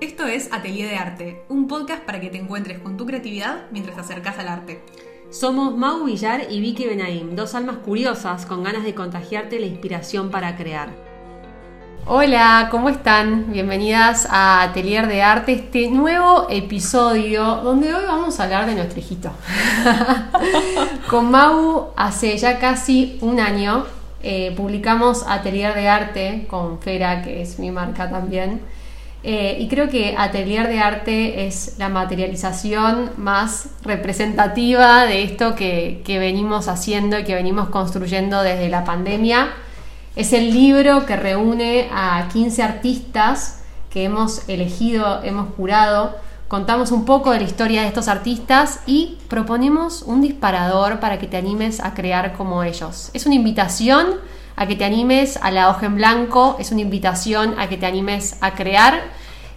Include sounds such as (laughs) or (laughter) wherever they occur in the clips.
Esto es Atelier de Arte, un podcast para que te encuentres con tu creatividad mientras te acercas al arte. Somos Mau Villar y Vicky Benaim, dos almas curiosas con ganas de contagiarte la inspiración para crear. Hola, ¿cómo están? Bienvenidas a Atelier de Arte, este nuevo episodio donde hoy vamos a hablar de nuestro hijito. (laughs) con Mau hace ya casi un año eh, publicamos Atelier de Arte con Fera, que es mi marca también. Eh, y creo que Atelier de Arte es la materialización más representativa de esto que, que venimos haciendo y que venimos construyendo desde la pandemia. Es el libro que reúne a 15 artistas que hemos elegido, hemos jurado. Contamos un poco de la historia de estos artistas y proponemos un disparador para que te animes a crear como ellos. Es una invitación a que te animes a la hoja en blanco, es una invitación a que te animes a crear.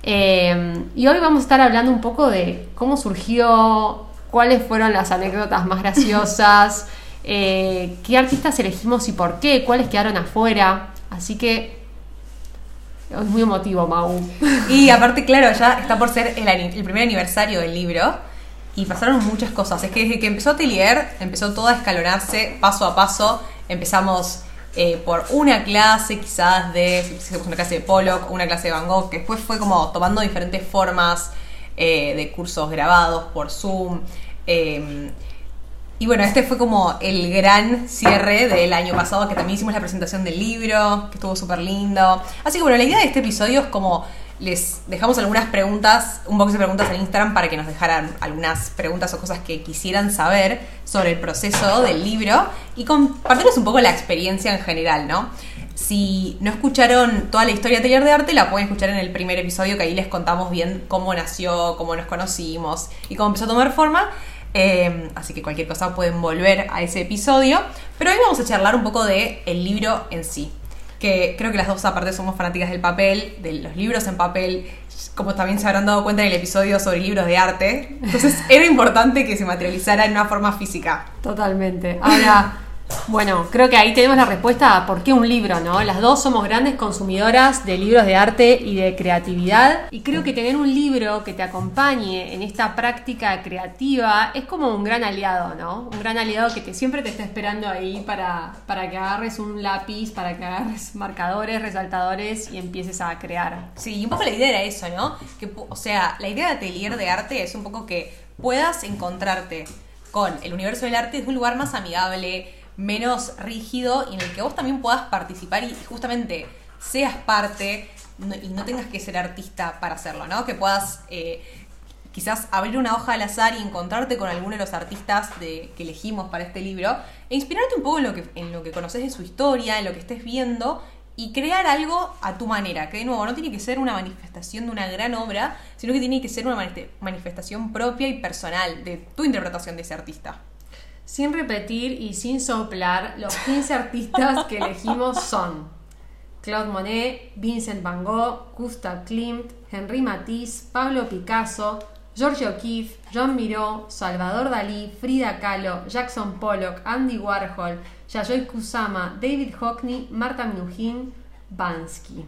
Eh, y hoy vamos a estar hablando un poco de cómo surgió, cuáles fueron las anécdotas más graciosas, (laughs) eh, qué artistas elegimos y por qué, cuáles quedaron afuera. Así que es muy emotivo, Mau. Y aparte, claro, ya está por ser el, el primer aniversario del libro y pasaron muchas cosas. Es que desde que empezó Atelier, empezó todo a escalonarse paso a paso. Empezamos eh, por una clase quizás de, una clase de Pollock, una clase de Van Gogh, que después fue como tomando diferentes formas eh, de cursos grabados por Zoom. Eh, y bueno, este fue como el gran cierre del año pasado, que también hicimos la presentación del libro, que estuvo súper lindo. Así que bueno, la idea de este episodio es como les dejamos algunas preguntas, un box de preguntas en Instagram para que nos dejaran algunas preguntas o cosas que quisieran saber sobre el proceso del libro y compartirles un poco la experiencia en general, ¿no? Si no escucharon toda la historia de Taller de Arte, la pueden escuchar en el primer episodio que ahí les contamos bien cómo nació, cómo nos conocimos y cómo empezó a tomar forma. Eh, así que cualquier cosa pueden volver a ese episodio. Pero hoy vamos a charlar un poco del el libro en sí que creo que las dos aparte somos fanáticas del papel, de los libros en papel, como también se habrán dado cuenta en el episodio sobre libros de arte. Entonces (laughs) era importante que se materializara en una forma física. Totalmente. Ahora, bueno, creo que ahí tenemos la respuesta a por qué un libro, ¿no? Las dos somos grandes consumidoras de libros de arte y de creatividad y creo que tener un libro que te acompañe en esta práctica creativa es como un gran aliado, ¿no? Un gran aliado que te, siempre te está esperando ahí para, para que agarres un lápiz, para que agarres marcadores, resaltadores y empieces a crear. Sí, y un poco la idea era eso, ¿no? Que, o sea, la idea de atelier de arte es un poco que puedas encontrarte con el universo del arte desde un lugar más amigable, menos rígido y en el que vos también puedas participar y justamente seas parte y no tengas que ser artista para hacerlo, ¿no? Que puedas eh, quizás abrir una hoja al azar y encontrarte con alguno de los artistas que elegimos para este libro e inspirarte un poco en lo, que, en lo que conoces de su historia, en lo que estés viendo y crear algo a tu manera, que de nuevo no tiene que ser una manifestación de una gran obra, sino que tiene que ser una manifestación propia y personal de tu interpretación de ese artista. Sin repetir y sin soplar, los 15 artistas que elegimos son Claude Monet, Vincent Van Gogh, Gustav Klimt, Henri Matisse, Pablo Picasso, George O'Keeffe, John Miró, Salvador Dalí, Frida Kahlo, Jackson Pollock, Andy Warhol, Yayoi Kusama, David Hockney, Marta Minujín, Bansky.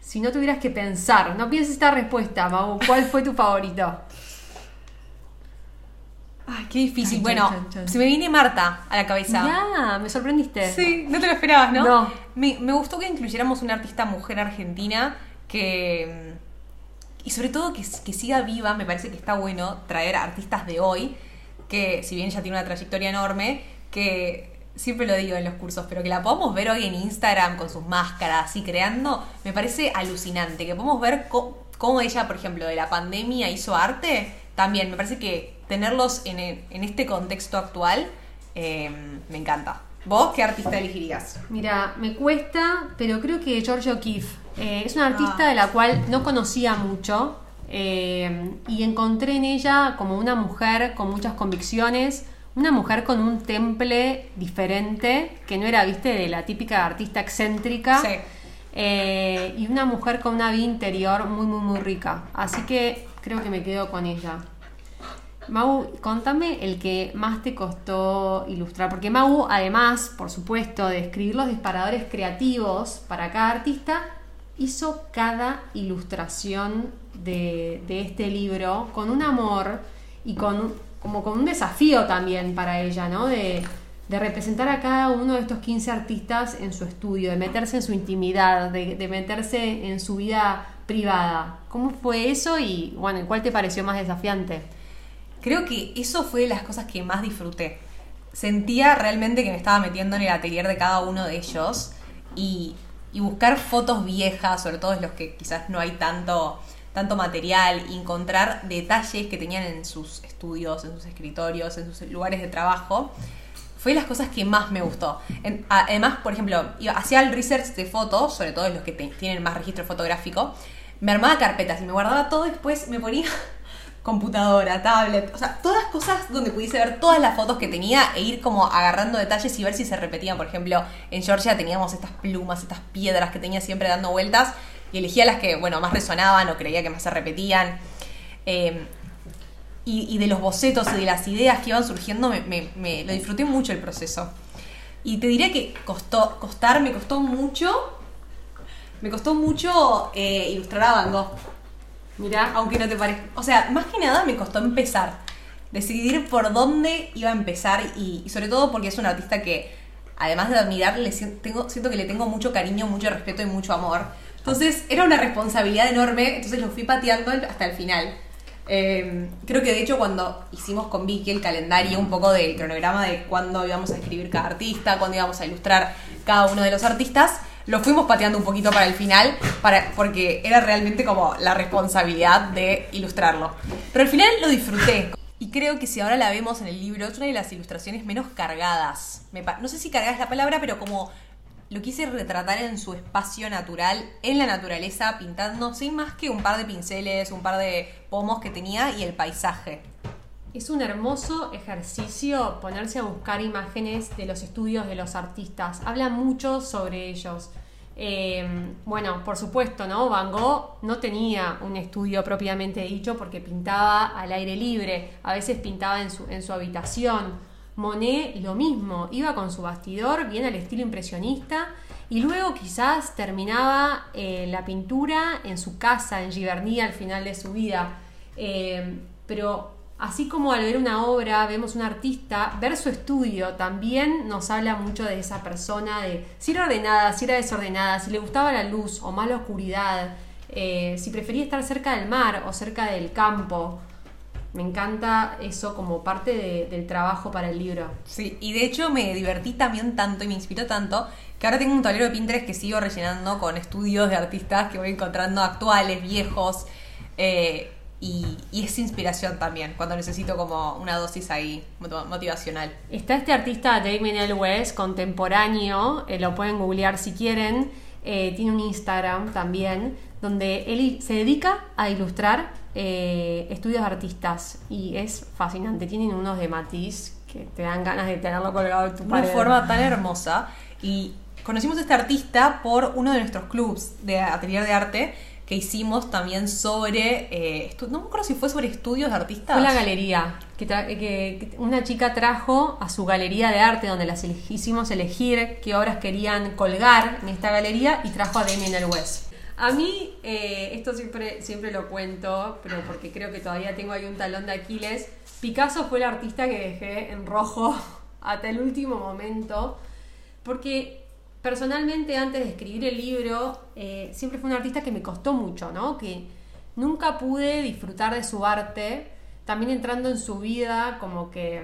Si no tuvieras que pensar, no pienses esta respuesta, Mau, ¿cuál fue tu favorito? Ay, qué difícil. bueno, se me viene Marta a la cabeza. Ya, me sorprendiste. Sí, no te lo esperabas, ¿no? No. Me, me gustó que incluyéramos una artista mujer argentina que. Y sobre todo que, que siga viva, me parece que está bueno traer artistas de hoy, que si bien ya tiene una trayectoria enorme, que siempre lo digo en los cursos, pero que la podamos ver hoy en Instagram con sus máscaras y creando, me parece alucinante. Que podemos ver cómo ella, por ejemplo, de la pandemia hizo arte, también me parece que tenerlos en, en este contexto actual em, me encanta. ¿Vos qué artista elegirías? Mira, me cuesta, pero creo que George O'Keeffe. Eh, es una artista de la cual no conocía mucho em, y encontré en ella como una mujer con muchas convicciones, una mujer con un temple diferente, que no era, viste, de la típica artista excéntrica. Sí. Eh, y una mujer con una vida interior muy, muy, muy rica. Así que creo que me quedo con ella. Mau, contame el que más te costó ilustrar, porque Mau, además, por supuesto, de escribir los disparadores creativos para cada artista, hizo cada ilustración de, de este libro con un amor y con como con un desafío también para ella, ¿no? De, de representar a cada uno de estos 15 artistas en su estudio, de meterse en su intimidad, de, de, meterse en su vida privada. ¿Cómo fue eso y, bueno, cuál te pareció más desafiante? Creo que eso fue de las cosas que más disfruté. Sentía realmente que me estaba metiendo en el atelier de cada uno de ellos y, buscar fotos viejas, sobre todo en los que quizás no hay tanto tanto material y encontrar detalles que tenían en sus estudios, en sus escritorios, en sus lugares de trabajo, fue las cosas que más me gustó. además, por ejemplo, hacía el research de fotos, sobre todo los que tienen más registro fotográfico, me armaba carpetas y me guardaba todo y después me ponía computadora, tablet, o sea, todas cosas donde pudiese ver todas las fotos que tenía e ir como agarrando detalles y ver si se repetían. Por ejemplo, en Georgia teníamos estas plumas, estas piedras que tenía siempre dando vueltas y elegía las que, bueno, más resonaban o creía que más se repetían. Eh, y, de los bocetos y de las ideas que iban surgiendo, me, lo disfruté mucho el proceso. Y te diría que costó, costar, me costó mucho, me costó mucho eh, ilustrar a Van Gogh. Mirá, aunque no te parezca. O sea, más que nada me costó empezar. Decidir por dónde iba a empezar y, sobre todo porque es un artista que, además de admirarle, tengo, siento que le tengo mucho cariño, mucho respeto y mucho amor. Entonces era una responsabilidad enorme, entonces lo fui pateando hasta el final. Em, creo que de hecho cuando hicimos con Vicky el calendario, un poco del cronograma de cuándo íbamos a escribir cada artista, cuándo íbamos a ilustrar cada uno de los artistas, lo fuimos pateando un poquito para el final, para, porque era realmente como la responsabilidad de ilustrarlo. Pero al final lo disfruté. Y creo que si ahora la vemos en el libro, es una de las ilustraciones menos cargadas. no sé si cargada es la palabra, pero como lo quise retratar en su espacio natural, en la naturaleza, pintando sin más que un par de pinceles, un par de pomos que tenía y el paisaje. Es un hermoso ejercicio ponerse a buscar imágenes de los estudios de los artistas. Habla mucho sobre ellos. Eh, bueno, por supuesto, ¿no? Van Gogh no tenía un estudio propiamente dicho porque pintaba al aire libre, a veces pintaba en su, en su habitación Monet lo mismo, iba con su bastidor bien al estilo impresionista y luego quizás terminaba eh, la pintura en su casa, en Giverny, al final de su vida. Eh, pero así como al ver una obra vemos un artista, ver su estudio también nos habla mucho de esa persona, de si era ordenada, si era desordenada, si le gustaba la luz o más la oscuridad, eh, si prefería estar cerca del mar o cerca del campo. Me encanta eso como parte del trabajo para el libro. Sí, y de hecho me divertí también tanto y me inspiró tanto que ahora tengo un tablero de Pinterest que sigo rellenando con estudios de artistas que voy encontrando actuales, viejos. Eh, y, es inspiración también, cuando necesito como una dosis ahí motivacional. Está este artista Damien West, contemporáneo, eh, lo pueden googlear si quieren, eh, tiene un Instagram también, donde él se dedica a ilustrar eh, estudios de artistas y es fascinante. Tienen unos de matiz que te dan ganas de tenerlo colgado en tu pared. Una forma tan hermosa. Y conocimos a este artista por uno de nuestros clubs de atelier de arte que hicimos también sobre, eh, no me acuerdo si fue sobre estudios de artistas. Fue la galería, que, una chica trajo a su galería de arte donde las hicimos elegir qué obras querían colgar en esta galería y trajo a Damien El West. A mí, eh, esto siempre, siempre lo cuento, pero porque creo que todavía tengo ahí un talón de Aquiles. Picasso fue el artista que dejé en rojo (laughs) hasta el último momento, porque personalmente antes de escribir el libro, eh, siempre fue un artista que me costó mucho, ¿no? Que nunca pude disfrutar de su arte, también entrando en su vida, como que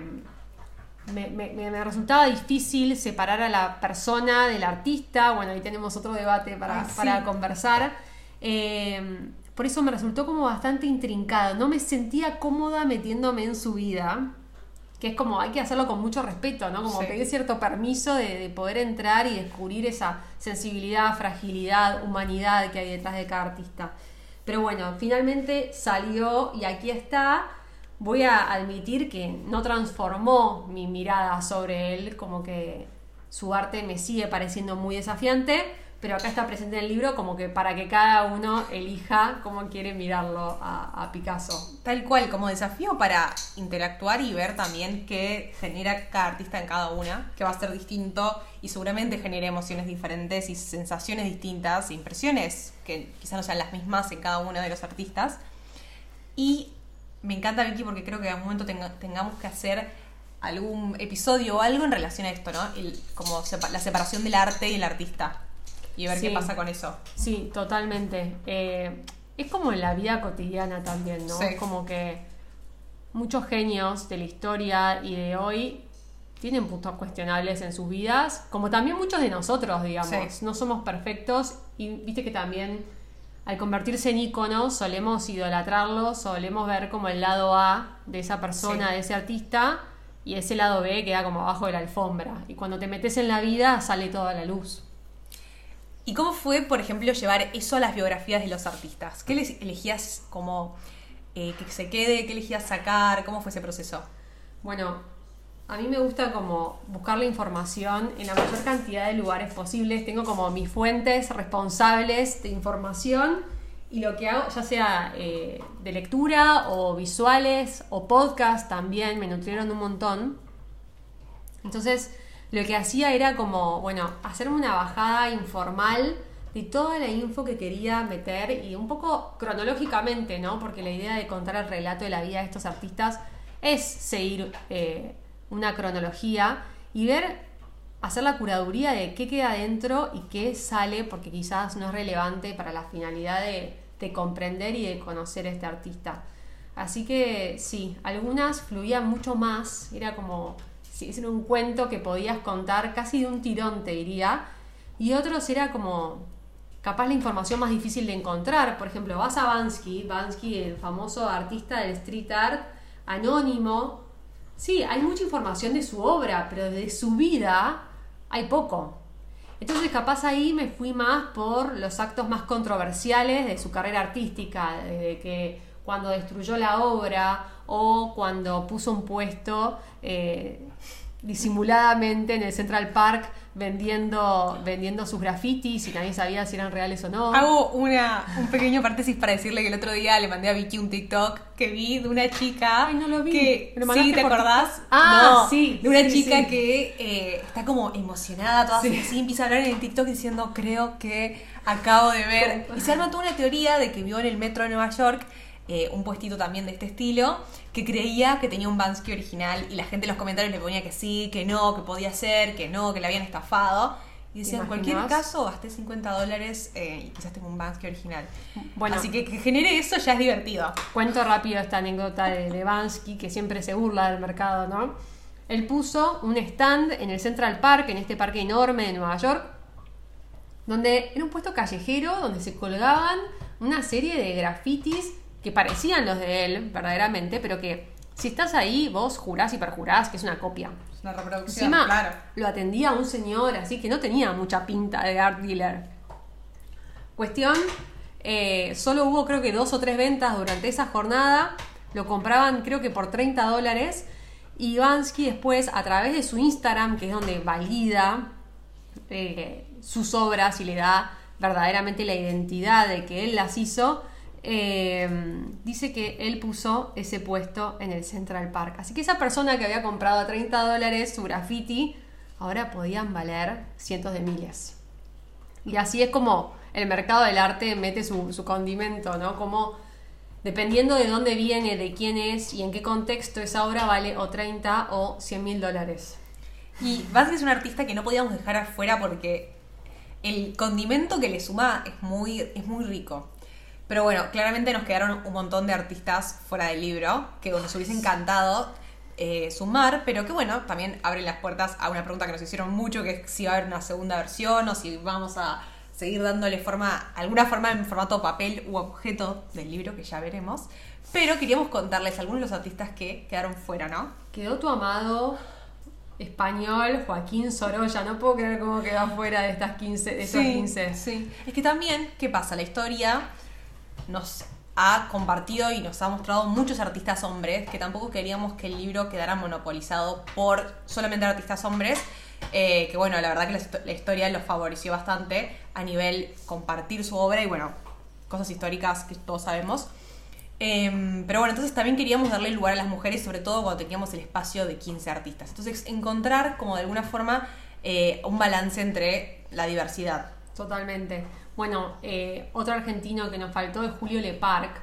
me, resultaba difícil separar a la persona del artista. Bueno, ahí tenemos otro debate para, conversar. Eh, por eso me resultó como bastante intrincado. No me sentía cómoda metiéndome en su vida. Que es como, hay que hacerlo con mucho respeto, ¿no? Como pedir cierto permiso de, poder entrar y descubrir esa sensibilidad, fragilidad, humanidad que hay detrás de cada artista. Pero bueno, finalmente salió y aquí está voy a admitir que no transformó mi mirada sobre él, como que su arte me sigue pareciendo muy desafiante, pero acá está presente en el libro como que para que cada uno elija cómo quiere mirarlo a, Picasso. Tal cual, como desafío para interactuar y ver también qué genera cada artista en cada una, que va a ser distinto y seguramente genere emociones diferentes y sensaciones distintas, impresiones que quizás no sean las mismas en cada uno de los artistas. Y me encanta Vicky porque creo que en algún momento tengamos que hacer algún episodio o algo en relación a esto, ¿no? como la separación del arte y el artista y ver qué pasa con eso. Sí, totalmente. Eh, es como en la vida cotidiana también, ¿no? Es como que muchos genios de la historia y de hoy tienen puntos cuestionables en sus vidas, como también muchos de nosotros, digamos. No somos perfectos y viste que también al convertirse en íconos solemos idolatrarlos, solemos ver como el lado A de esa persona, de ese artista, y ese lado B queda como abajo de la alfombra. Y cuando te metes en la vida sale toda la luz. ¿Y cómo fue, por ejemplo, llevar eso a las biografías de los artistas? ¿Qué les elegías como eh, que se quede? ¿Qué elegías sacar? ¿Cómo fue ese proceso? Bueno, a mí me gusta como buscar la información en la mayor cantidad de lugares posibles. Tengo como mis fuentes responsables de información y lo que hago, ya sea eh, de lectura o visuales o podcast también, me nutrieron un montón. Entonces, lo que hacía era como, bueno, hacerme una bajada informal de toda la info que quería meter y un poco cronológicamente, ¿no? Porque la idea de contar el relato de la vida de estos artistas es seguir eh, una cronología y ver, hacer la curaduría de qué queda dentro y qué sale, porque quizás no es relevante para la finalidad de, de comprender y de conocer a este artista. Así que sí, algunas fluían mucho más, era como sí, era un cuento que podías contar casi de un tirón, te diría. Y otros era como capaz la información más difícil de encontrar. Por ejemplo, vas a Bansky, Bansky, el famoso artista del street art, anónimo. Sí, hay mucha información de su obra, pero de su vida hay poco. Entonces capaz ahí me fui más por los actos más controversiales de su carrera artística, desde que cuando destruyó la obra o cuando puso un puesto eh, disimuladamente en el Central Park vendiendo, vendiendo sus grafitis y nadie sabía si eran reales o no. Hago una, un pequeño paréntesis para decirle que el otro día le mandé a Vicky un TikTok que vi de una chica. Ay, no lo vi. Que, ¿Sí te acordás? Ah, sí. De una chica que eh, está como emocionada, toda así, empieza a hablar en el TikTok diciendo, creo que acabo de ver. Y se arma toda una teoría de que vio en el metro de Nueva York eh, un puestito también de este estilo, que creía que tenía un Bansky original y la gente en los comentarios le ponía que sí, que no, que podía ser, que no, que le habían estafado. Y decían, en cualquier caso, gasté 50 dólares eh, y quizás tengo un Bansky original. Bueno, Así que que genere eso ya es divertido. Cuento rápido esta anécdota de, de Bansky, que siempre se burla del mercado, ¿no? Él puso un stand en el Central Park, en este parque enorme de Nueva York, donde era un puesto callejero donde se colgaban una serie de grafitis que parecían los de él verdaderamente, pero que si estás ahí, vos jurás y perjurás que es una copia. Es una reproducción, claro. Lo atendía un señor así que no tenía mucha pinta de art dealer. Cuestión, eh, solo hubo creo que dos o tres ventas durante esa jornada. Lo compraban creo que por 30 dólares. Y Ivansky después, a través de su Instagram, que es donde valida eh, sus obras y le da verdaderamente la identidad de que él las hizo, Em, dice que él puso ese puesto en el Central Park. Así que esa persona que había comprado a 30 dólares su graffiti, ahora podían valer cientos de miles. Y así es como el mercado del arte mete su, condimento, ¿no? Como dependiendo de dónde viene, de quién es y en qué contexto esa obra vale o 30 o 100 mil dólares. Y Vázquez es un artista que no podíamos dejar afuera porque el condimento que le suma es muy, es muy rico. Pero bueno, claramente nos quedaron un montón de artistas fuera del libro que nos hubiese encantado eh, sumar, pero que bueno, también abren las puertas a una pregunta que nos hicieron mucho, que es si va a haber una segunda versión o si vamos a seguir dándole forma, alguna forma en formato papel u objeto del libro, que ya veremos. Pero queríamos contarles algunos de los artistas que quedaron fuera, ¿no? Quedó tu amado español, Joaquín Sorolla. No puedo creer cómo quedó fuera de estas 15, de esos 15. Sí. Es que también, ¿qué pasa? La historia nos ha compartido y nos ha mostrado muchos artistas hombres, que tampoco queríamos que el libro quedara monopolizado por solamente artistas hombres, eh, que bueno, la verdad que la, la historia los favoreció bastante a nivel compartir su obra y bueno, cosas históricas que todos sabemos. Em, pero bueno, entonces también queríamos darle lugar a las mujeres, sobre todo cuando teníamos el espacio de 15 artistas. Entonces, encontrar como de alguna forma eh, un balance entre la diversidad. Totalmente. Bueno, eh, otro argentino que nos faltó es Julio Leparc,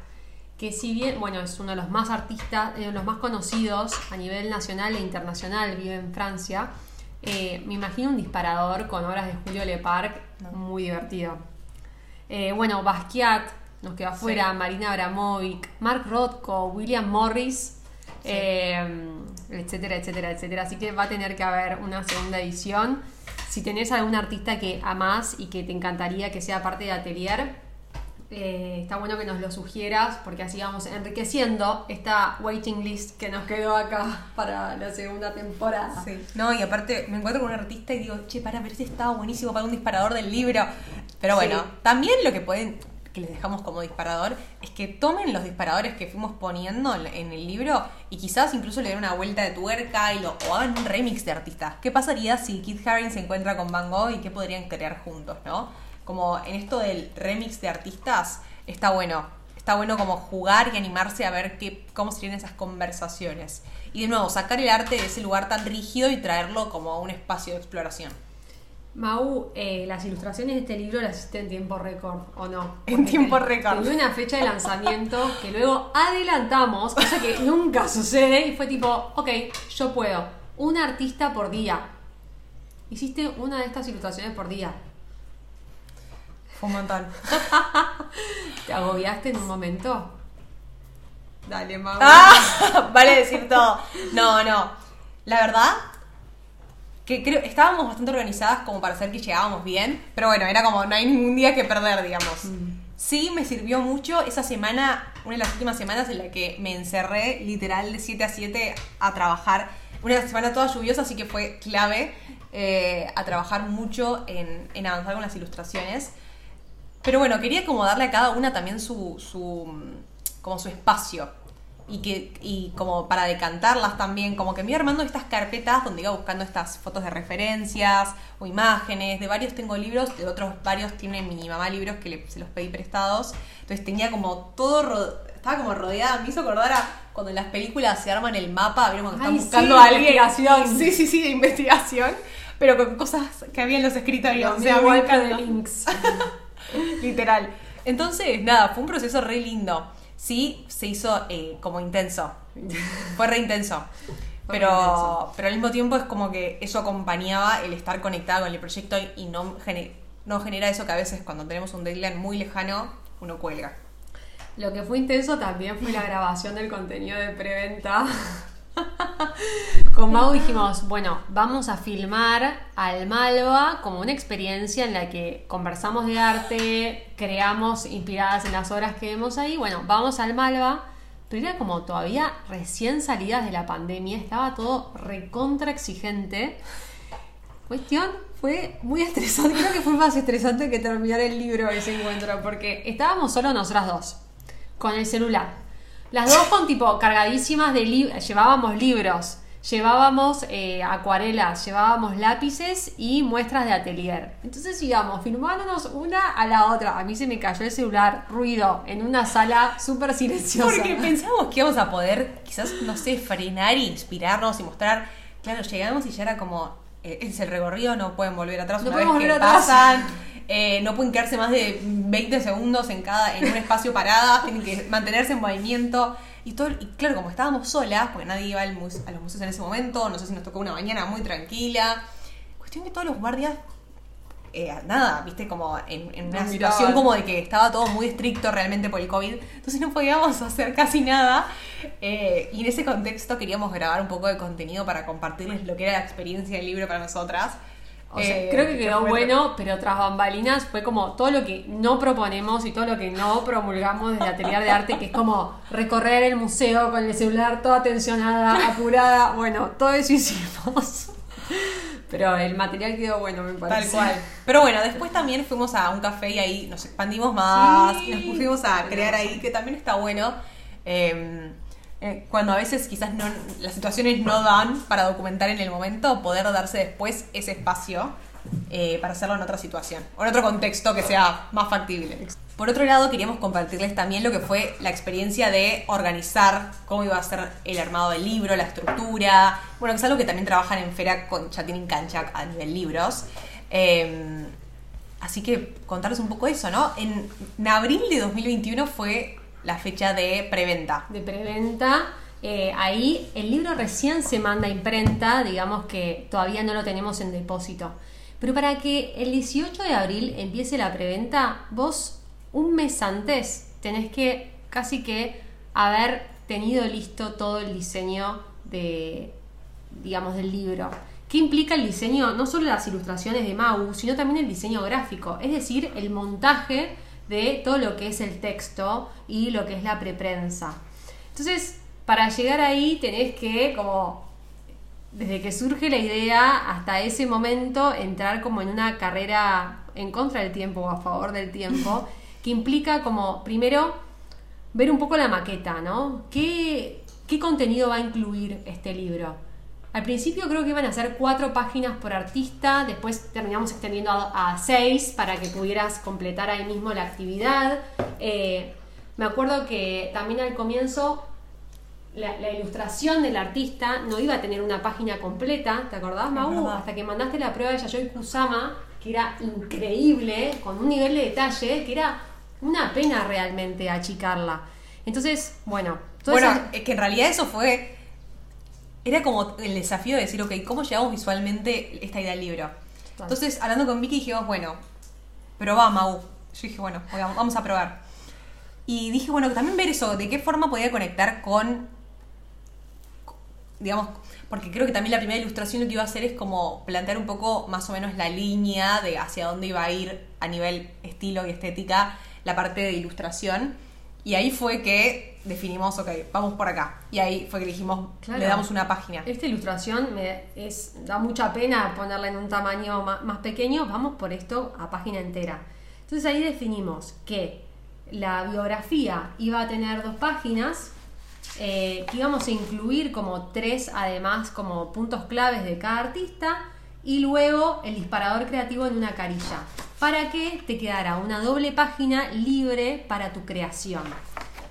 que si bien, bueno, es uno de los más artistas, eh, los más conocidos a nivel nacional e internacional, vive en Francia, eh, me imagino un disparador con obras de Julio Leparc muy divertido. Eh, bueno, Basquiat nos quedó afuera, Marina Abramovic, Mark Rothko, William Morris, etcétera, etcétera, etcétera. Así que va a tener que haber una segunda edición. Si tenés algún artista que amás y que te encantaría que sea parte de Atelier, eh, está bueno que nos lo sugieras porque así vamos enriqueciendo esta waiting list que nos quedó acá para la segunda temporada. No, y aparte me encuentro con un artista y digo, che, para, pero ese estaba buenísimo para un disparador del libro. Pero bueno, Sí. también lo que pueden, que les dejamos como disparador, es que tomen los disparadores que fuimos poniendo en el libro y quizás incluso le den una vuelta de tuerca y lo, o hagan un remix de artistas. ¿Qué pasaría si Kit Haring se encuentra con Van Gogh y qué podrían crear juntos, no? Como en esto del remix de artistas, está bueno. Está bueno como jugar y animarse a ver qué, cómo serían esas conversaciones. Y de nuevo, sacar el arte de ese lugar tan rígido y traerlo como a un espacio de exploración. Mau, eh, las ilustraciones de este libro las hiciste en tiempo récord, ¿o no? En tiempo récord. Tenía una fecha de lanzamiento que luego adelantamos, cosa que nunca sucede, y fue tipo, ok, yo puedo. Un artista por día. Hiciste una de estas ilustraciones por día. Fue un montón. (laughs) ¿Te agobiaste en un momento? Dale, Mau. Ah, (laughs) vale decir todo. No, no. La verdad que creo estábamos bastante organizadas como para hacer que llegábamos bien, pero bueno, era como no hay ningún día que perder, digamos. Sí, me sirvió mucho esa semana, una de las últimas semanas en la que me encerré literal de 7 a 7 a trabajar. Una semana toda lluviosa, así que fue clave eh, a trabajar mucho en, en avanzar con las ilustraciones. Pero bueno, quería como darle a cada una también su, su mm, como su espacio. Y que, y como para decantarlas también, como que me iba armando estas carpetas donde iba buscando estas fotos de referencias o imágenes. De varios tengo libros, de otros varios tienen mi mamá libros que le- se los pedí prestados. Entonces tenía como todo, estaba como rodeada. Me hizo acordar a cuando en las películas se arman el mapa, vieron cuando están buscando sí, a alguien. investigación. Sí, sí, sí, de investigación. Pero con cosas que había en los escritorios. O sea, de links. (laughs) Literal. Entonces, nada, fue un proceso re lindo. Sí, se hizo eh, como intenso. (laughs) Fue re intenso. Pero, pero al mismo tiempo es como que eso acompañaba el estar conectada con el proyecto y no, gene- no genera eso que a veces cuando tenemos un deadline muy lejano, uno cuelga. Lo que fue intenso también fue la grabación del contenido de preventa. (laughs) (laughs) Con Mau dijimos, bueno, vamos a filmar al Malva como una experiencia en la que conversamos de arte, creamos inspiradas en las obras que vemos ahí. Bueno, vamos al Malva, pero era como todavía recién salidas de la pandemia, estaba todo recontra exigente. Cuestión fue muy estresante, creo que fue más estresante que terminar el libro ese encuentro, porque estábamos solo nosotras dos, con el celular. Las dos con tipo cargadísimas de libros, llevábamos libros, llevábamos eh, acuarelas, llevábamos lápices y muestras de atelier. Entonces íbamos filmándonos una a la otra. A mí se me cayó el celular, ruido, en una sala súper silenciosa. Porque pensábamos que íbamos a poder, quizás, no sé, frenar e inspirarnos y mostrar. Claro, llegamos y ya era como, eh, es el recorrido, no pueden volver atrás No una vez que atrás. pasan. Eh, no pueden quedarse más de 20 segundos en cada en un espacio parada, (laughs) tienen que mantenerse en movimiento. Y, todo, y claro, como estábamos solas, porque nadie iba al muse- a los museos en ese momento, no sé si nos tocó una mañana muy tranquila. Cuestión que todos los guardias eh, nada, viste, como en, en una Nos situación miraban. como de que estaba todo muy estricto realmente por el COVID, entonces no podíamos (laughs) hacer casi nada. eh, y en ese contexto queríamos grabar un poco de contenido para compartirles lo que era la experiencia del libro para nosotras. O sea, Eh, creo que quedó bueno, pero tras bambalinas fue como todo lo que no proponemos y todo lo que no promulgamos desde Atelier de Arte, que es como recorrer el museo con el celular toda tensionada, apurada. Bueno, todo eso hicimos. Pero el material quedó bueno, me Tal parece. cual. Pero bueno, después también fuimos a un café y ahí nos expandimos más Sí. nos pusimos a crear ahí, que también está bueno. Eh, eh, cuando a veces quizás no, las situaciones no dan para documentar en el momento, poder darse después ese espacio eh, para hacerlo en otra situación o en otro contexto que sea más factible. Por otro lado, queríamos compartirles también lo que fue la experiencia de organizar cómo iba a ser el armado del libro, la estructura. Bueno, que es algo que también trabajan en Fera con Chatín Kanchak a nivel libros. Eh, así que contarles un poco eso, ¿no? En, en abril de 2021 fue la fecha de preventa. De preventa. Eh, ahí el libro recién se manda a imprenta, digamos que todavía no lo tenemos en depósito. Pero para que el 18 de abril empiece la preventa, vos un mes antes tenés que casi que haber tenido listo todo el diseño de, digamos, del libro. ¿Qué implica el diseño? No solo las ilustraciones de Mau, sino también el diseño gráfico, es decir, el montaje de todo lo que es el texto y lo que es la preprensa. Entonces, para llegar ahí tenés que, como, desde que surge la idea hasta ese momento, entrar como en una carrera en contra del tiempo o a favor del tiempo, (laughs) que implica como, primero, ver un poco la maqueta, ¿no? ¿Qué, qué contenido va a incluir este libro? Al principio creo que iban a ser cuatro páginas por artista, después terminamos extendiendo a, seis para que pudieras completar ahí mismo la actividad. Eh, me acuerdo que también al comienzo la, ilustración del artista no iba a tener una página completa, ¿te acordás, Mau? Hasta que mandaste la prueba de Yayoi Kusama, que era increíble, con un nivel de detalle, que era una pena realmente achicarla. Entonces, bueno. Bueno, es que en realidad eso fue era como el desafío de decir, ok, ¿cómo llevamos visualmente esta idea del libro? Entonces, hablando con Vicky, dijimos, bueno, probá, Mau. Yo dije, bueno, vamos a probar. Y dije, bueno, también ver eso, de qué forma podía conectar con, digamos, porque creo que también la primera ilustración lo que iba a hacer es como plantear un poco más o menos la línea de hacia dónde iba a ir a nivel estilo y estética la parte de ilustración. Y ahí fue que definimos, ok, vamos por acá. Y ahí fue que dijimos, le damos una página. Esta ilustración me es, da mucha pena ponerla en un tamaño más, pequeño, vamos por esto a página entera. Entonces ahí definimos que la biografía iba a tener dos páginas, eh, que íbamos a incluir como tres además como puntos claves de cada artista y luego el disparador creativo en una carilla para que te quedara una doble página libre para tu creación.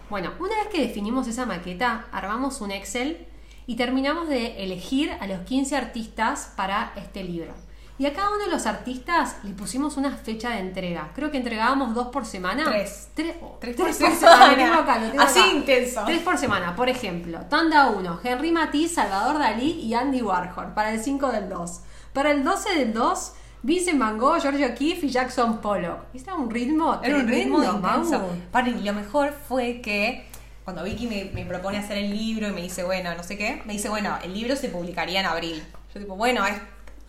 Bueno, una vez que definimos esa maqueta, armamos un Excel y terminamos de elegir a los 15 artistas para este libro. Y a cada uno de los artistas le pusimos una fecha de entrega. Creo que entregábamos dos por semana. Tres. Tres, por, semana. Así intenso. Tres por semana. Por ejemplo, Tanda 1, Henry Matisse, Salvador Dalí y Andy Warhol para el 5 del 2. Para el 12 del 2 Vincent Van Gogh, Keith y Jackson Pollock. Era un ritmo Era un ritmo intenso. y lo mejor fue que cuando Vicky me, propone hacer el libro y me dice, bueno, no sé qué, me dice, bueno, el libro se publicaría en abril. Yo tipo, bueno, es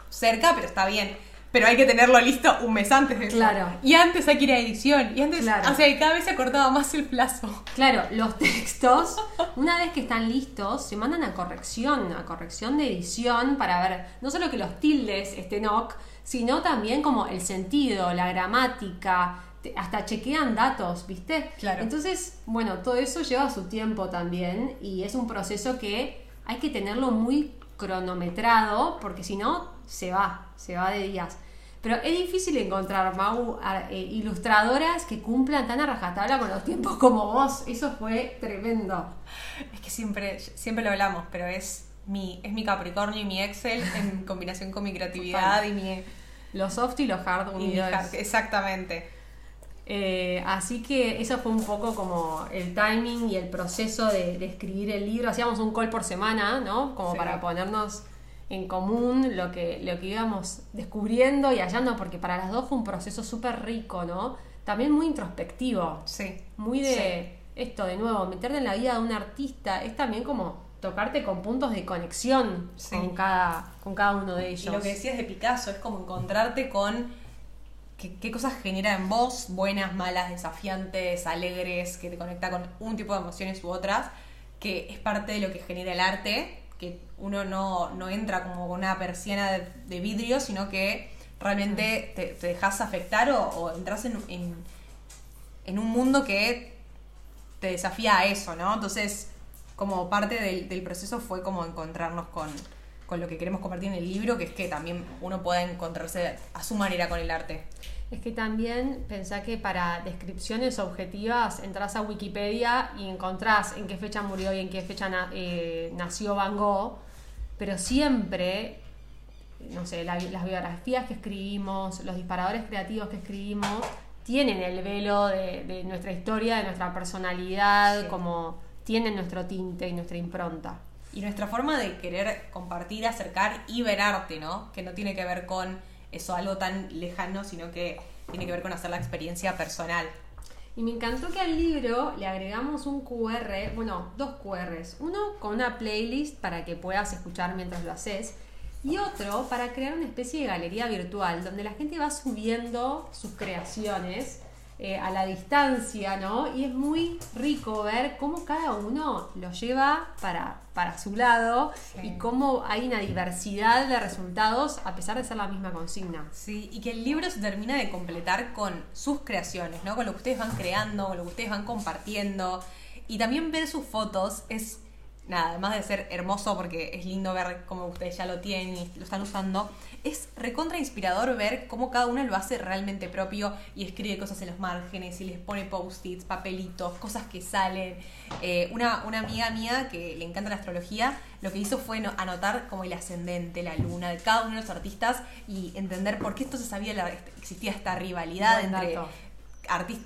cerca, pero está bien. Pero hay que tenerlo listo un mes antes de eso. Claro. Y antes hay que ir a edición. Y antes, o sea, cada vez se acortaba más el plazo. Claro, los textos, una vez que están listos, se mandan a corrección, a corrección de edición para ver, no solo que los tildes estén ok, sino también como el sentido, la gramática, hasta chequean datos, ¿viste? Claro. Entonces, bueno, todo eso lleva su tiempo también y es un proceso que hay que tenerlo muy cronometrado porque si no, se va, se va de días. Pero es difícil encontrar, Mau, eh, ilustradoras que cumplan tan a rajatabla con los tiempos como vos. Eso fue tremendo. Es que siempre, siempre lo hablamos, pero es mi, es mi Capricornio y mi Excel (laughs) en combinación con mi creatividad y mi... Los soft y los hard unidos. exactamente. Eh, así que eso fue un poco como el timing y el proceso de, escribir el libro. Hacíamos un call por semana, ¿no? Como para ponernos en común lo que, lo que íbamos descubriendo y hallando, porque para las dos fue un proceso súper rico, ¿no? También muy introspectivo. Sí. Muy de esto, de nuevo, meterte en la vida de un artista. Es también como tocarte con puntos de conexión con, cada, con cada uno de ellos. Y lo que decías de Picasso es como encontrarte con qué, cosas genera en vos, buenas, malas, desafiantes, alegres, que te conecta con un tipo de emociones u otras, que es parte de lo que genera el arte, que uno no, entra como con una persiana de, vidrio, sino que realmente te, dejas afectar o, entras en, en un mundo que te desafía a eso, ¿no? Entonces como parte del, del proceso fue como encontrarnos con, con lo que queremos compartir en el libro, que es que también uno pueda encontrarse a su manera con el arte. Es que también pensá que para descripciones objetivas entras a Wikipedia y encontrás en qué fecha murió y en qué fecha na- eh, nació Van Gogh, pero siempre, no sé, la- las biografías que escribimos, los disparadores creativos que escribimos, tienen el velo de, de nuestra historia, de nuestra personalidad, Sí. como tienen nuestro tinte y nuestra impronta. Y nuestra forma de querer compartir, acercar y ver arte, ¿no? Que no tiene que ver con eso, algo tan lejano, sino que tiene que ver con hacer la experiencia personal. Y me encantó que al libro le agregamos un QR, bueno, dos QRs. Uno con una playlist para que puedas escuchar mientras lo haces. Y otro para crear una especie de galería virtual donde la gente va subiendo sus creaciones eh, a la distancia, ¿no? Y es muy rico ver cómo cada uno lo lleva para, para su lado Sí. y cómo hay una diversidad de resultados a pesar de ser la misma consigna. Sí, y que el libro se termina de completar con sus creaciones, ¿no? Con lo que ustedes van creando, con lo que ustedes van compartiendo. Y también ver sus fotos es, nada, además de ser hermoso porque es lindo ver cómo ustedes ya lo tienen y lo están usando, es recontra inspirador ver cómo cada uno lo hace realmente propio y escribe cosas en los márgenes y les pone post-its, papelitos, cosas que salen. Eh, una, una amiga mía que le encanta la astrología, lo que hizo fue no- anotar como el ascendente, la luna de cada uno de los artistas y entender por qué entonces había la- existía esta rivalidad Buen entre artistas.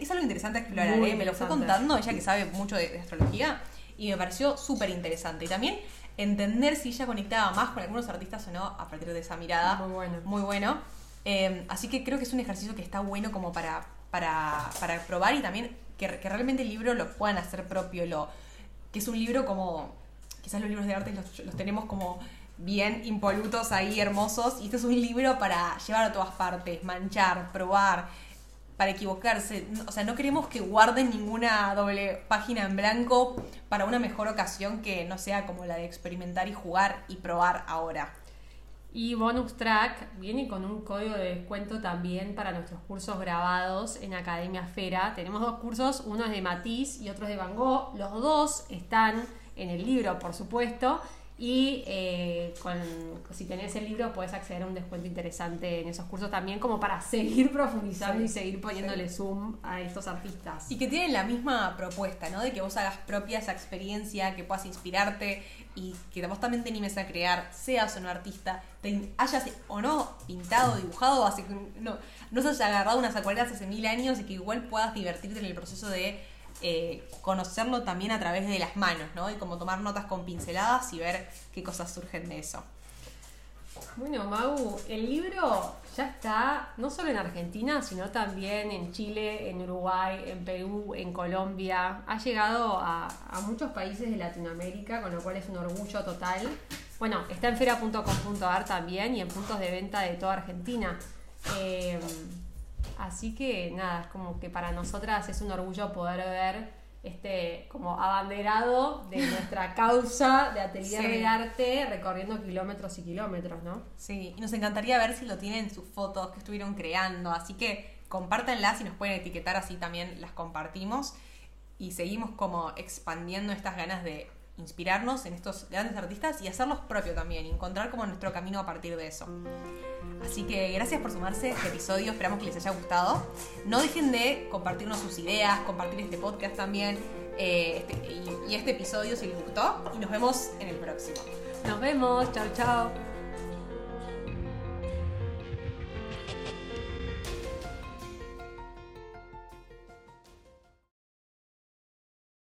Es algo interesante a explorar, ¿eh? Me lo fue contando ella que sabe mucho de, de astrología y me pareció súper interesante. Y también entender si ella conectaba más con algunos artistas o no a partir de esa mirada. Muy bueno. Muy bueno. Eh, así que creo que es un ejercicio que está bueno como para, para, para probar y también que, que realmente el libro lo puedan hacer propio. Lo, que es un libro como. Quizás los libros de arte los, los tenemos como bien impolutos ahí, hermosos. Y este es un libro para llevar a todas partes, manchar, probar, para equivocarse. O sea, no queremos que guarden ninguna doble página en blanco para una mejor ocasión que no sea como la de experimentar y jugar y probar ahora. Y Bonus Track viene con un código de descuento también para nuestros cursos grabados en Academia Fera. Tenemos dos cursos, uno es de Matisse y otro es de Van Gogh. Los dos están en el libro, por supuesto. Y eh, con, si tenés el libro puedes acceder a un descuento interesante en esos cursos también como para (laughs) seguir profundizando Sí, y seguir poniéndole zoom a estos artistas. Y que tienen la misma propuesta, ¿no? De que vos hagas propia esa experiencia, que puedas inspirarte y que vos también te animes a crear, seas o no artista, te hayas o no pintado, dibujado, hace, no, no se haya agarrado unas acuarelas hace mil años y que igual puedas divertirte en el proceso de eh, conocerlo también a través de las manos, ¿no? Y como tomar notas con pinceladas y ver qué cosas surgen de eso. Bueno, Mau, el libro ya está no solo en Argentina, sino también en Chile, en Uruguay, en Perú, en Colombia. Ha llegado a, muchos países de Latinoamérica, con lo cual es un orgullo total. Bueno, está en fera.com.ar también y en puntos de venta de toda Argentina. Eh, así que nada, es como que para nosotras es un orgullo poder ver este como abanderado de (laughs) nuestra causa de atelier Sí. de arte recorriendo kilómetros y kilómetros, ¿no? Sí, y nos encantaría ver si lo tienen en sus fotos que estuvieron creando, así que compártanlas y nos pueden etiquetar, así también las compartimos y seguimos como expandiendo estas ganas de inspirarnos en estos grandes artistas y hacerlos propio también, encontrar como nuestro camino a partir de eso. Así que gracias por sumarse a este episodio, esperamos que les haya gustado. No dejen de compartirnos sus ideas, compartir este podcast también eh, este- y, y este episodio si les gustó y nos vemos en el próximo. Nos vemos, chao chao.